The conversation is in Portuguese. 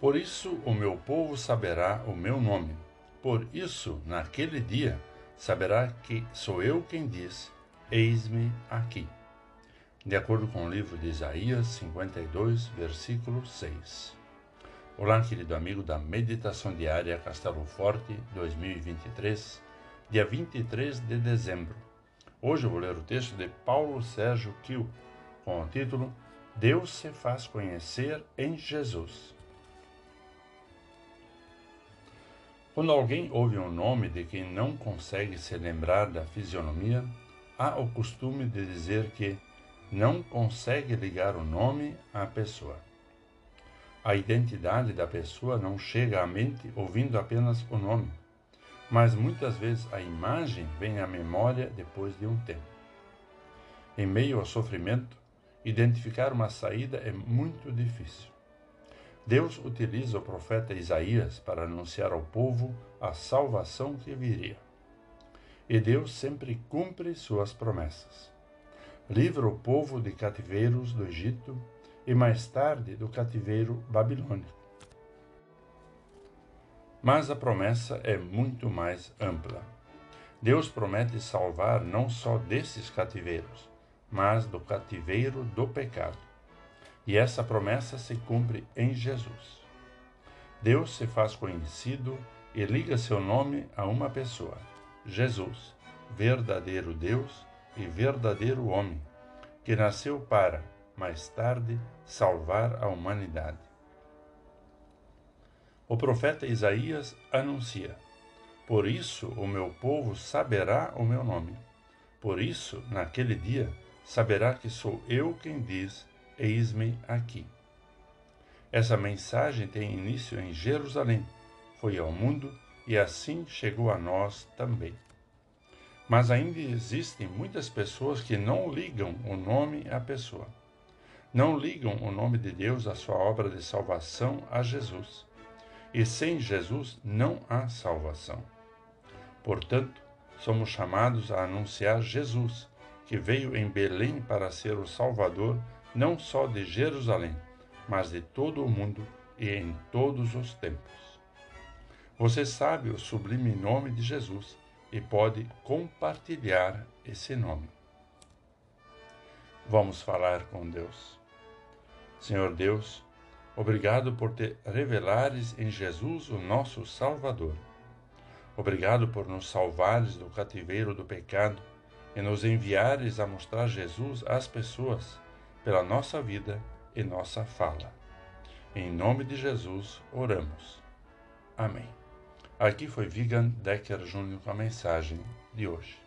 Por isso o meu povo saberá o meu nome. Por isso, naquele dia, saberá que sou eu quem diz: Eis-me aqui. De acordo com o livro de Isaías 52, versículo 6. Olá, querido amigo da Meditação Diária Castelo Forte 2023, dia 23 de dezembro. Hoje eu vou ler o texto de Paulo Sérgio Kiel, com o título Deus se faz conhecer em Jesus. Quando alguém ouve um nome de quem não consegue se lembrar da fisionomia, há o costume de dizer que não consegue ligar o nome à pessoa. A identidade da pessoa não chega à mente ouvindo apenas o nome, mas muitas vezes a imagem vem à memória depois de um tempo. Em meio ao sofrimento, identificar uma saída é muito difícil. Deus utiliza o profeta Isaías para anunciar ao povo a salvação que viria. E Deus sempre cumpre suas promessas. Livra o povo de cativeiros do Egito e mais tarde do cativeiro babilônico. Mas a promessa é muito mais ampla. Deus promete salvar não só desses cativeiros, mas do cativeiro do pecado. E essa promessa se cumpre em Jesus. Deus se faz conhecido e liga seu nome a uma pessoa, Jesus, verdadeiro Deus e verdadeiro homem, que nasceu para, mais tarde, salvar a humanidade. O profeta Isaías anuncia: Por isso o meu povo saberá o meu nome. Por isso, naquele dia, saberá que sou eu quem diz: Eis-me aqui. Essa mensagem tem início em Jerusalém, foi ao mundo e assim chegou a nós também. Mas ainda existem muitas pessoas que não ligam o nome à pessoa não ligam o nome de Deus à sua obra de salvação a Jesus. E sem Jesus não há salvação. Portanto, somos chamados a anunciar Jesus, que veio em Belém para ser o Salvador não só de Jerusalém, mas de todo o mundo e em todos os tempos. Você sabe o sublime nome de Jesus e pode compartilhar esse nome. Vamos falar com Deus. Senhor Deus, obrigado por te revelares em Jesus, o nosso Salvador. Obrigado por nos salvares do cativeiro do pecado e nos enviares a mostrar Jesus às pessoas pela nossa vida e nossa fala. Em nome de Jesus, oramos. Amém. Aqui foi Vigan Decker Júnior com a mensagem de hoje.